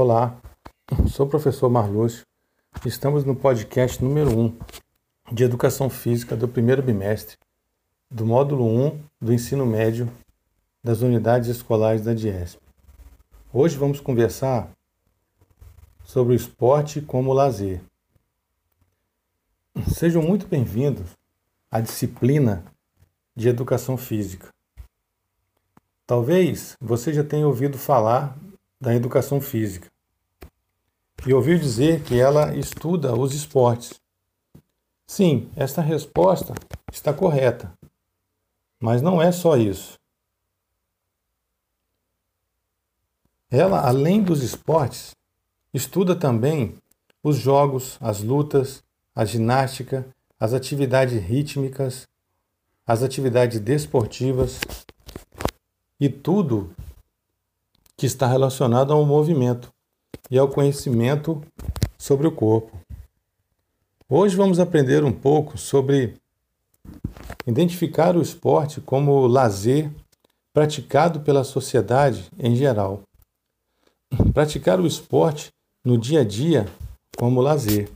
Olá, sou o professor Marlúcio. Estamos no podcast número 1 de Educação Física do primeiro bimestre do módulo 1 do ensino médio das unidades escolares da DIESP. Hoje vamos conversar sobre o esporte como lazer. Sejam muito bem-vindos à disciplina de Educação Física. Talvez você já tenha ouvido falar da educação física e ouviu dizer que ela estuda os esportes. Sim, esta resposta está correta, mas não é só isso. Ela, além dos esportes, estuda também os jogos, as lutas, a ginástica, as atividades rítmicas, as atividades desportivas e tudo que está relacionado ao movimento e ao conhecimento sobre o corpo. Hoje vamos aprender um pouco sobre identificar o esporte como lazer praticado pela sociedade em geral. Praticar o esporte no dia a dia como lazer.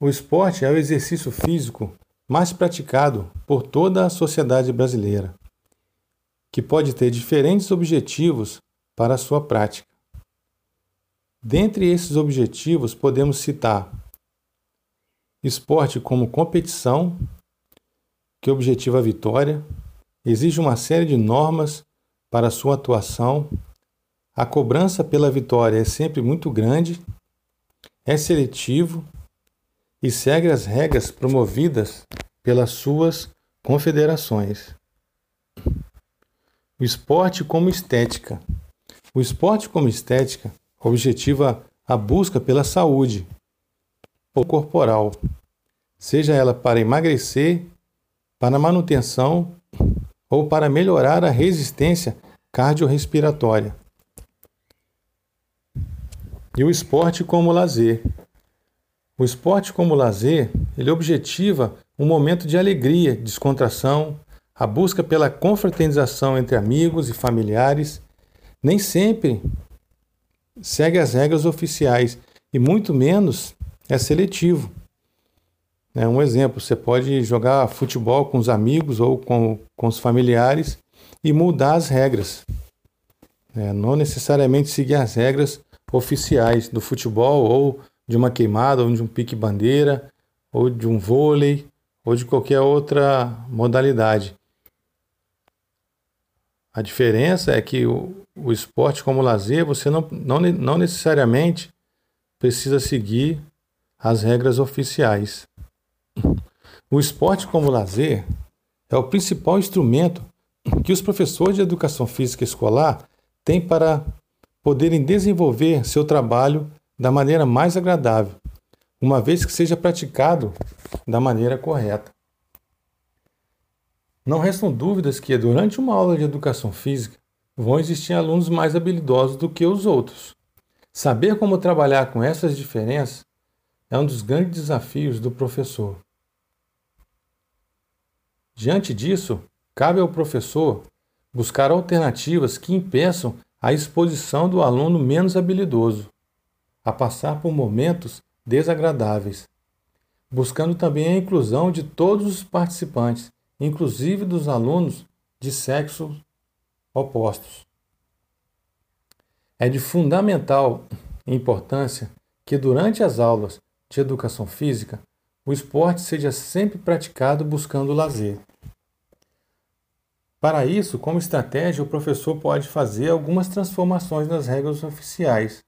O esporte é o exercício físico mais praticado por toda a sociedade brasileira que pode ter diferentes objetivos para a sua prática. Dentre esses objetivos, podemos citar esporte como competição, que objetiva a vitória, exige uma série de normas para sua atuação, a cobrança pela vitória é sempre muito grande, é seletivo e segue as regras promovidas pelas suas confederações. O esporte como estética. O esporte como estética objetiva a busca pela saúde corporal, seja ela para emagrecer, para manutenção ou para melhorar a resistência cardiorrespiratória. E o esporte como lazer. O esporte como lazer, ele objetiva um momento de alegria, descontração, a busca pela confraternização entre amigos e familiares nem sempre segue as regras oficiais e muito menos é seletivo. É um exemplo: você pode jogar futebol com os amigos ou com, com os familiares e mudar as regras. É, não necessariamente seguir as regras oficiais do futebol ou de uma queimada ou de um pique-bandeira ou de um vôlei ou de qualquer outra modalidade. A diferença é que o, o esporte como lazer, você não, não, não necessariamente precisa seguir as regras oficiais. O esporte como lazer é o principal instrumento que os professores de educação física escolar têm para poderem desenvolver seu trabalho da maneira mais agradável, uma vez que seja praticado da maneira correta. Não restam dúvidas que, durante uma aula de educação física, vão existir alunos mais habilidosos do que os outros. Saber como trabalhar com essas diferenças é um dos grandes desafios do professor. Diante disso, cabe ao professor buscar alternativas que impeçam a exposição do aluno menos habilidoso a passar por momentos desagradáveis, buscando também a inclusão de todos os participantes inclusive dos alunos de sexos opostos. É de fundamental importância que durante as aulas de educação física o esporte seja sempre praticado buscando lazer. Para isso, como estratégia, o professor pode fazer algumas transformações nas regras oficiais,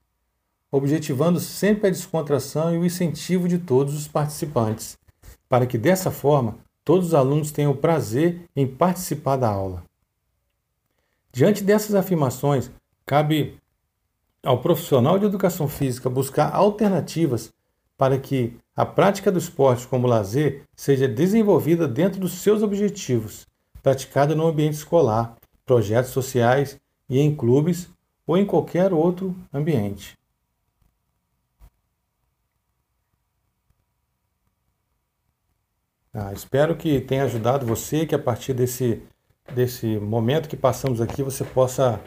objetivando sempre a descontração e o incentivo de todos os participantes, para que dessa forma todos os alunos tenham prazer em participar da aula. Diante dessas afirmações, cabe ao profissional de educação física buscar alternativas para que a prática do esporte como lazer seja desenvolvida dentro dos seus objetivos, praticada no ambiente escolar, projetos sociais e em clubes ou em qualquer outro ambiente. Ah, espero que tenha ajudado você, que a partir desse, desse momento que passamos aqui você possa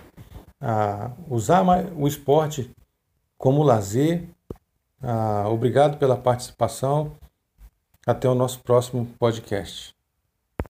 ah, usar o esporte como lazer. Ah, obrigado pela participação. Até o nosso próximo podcast.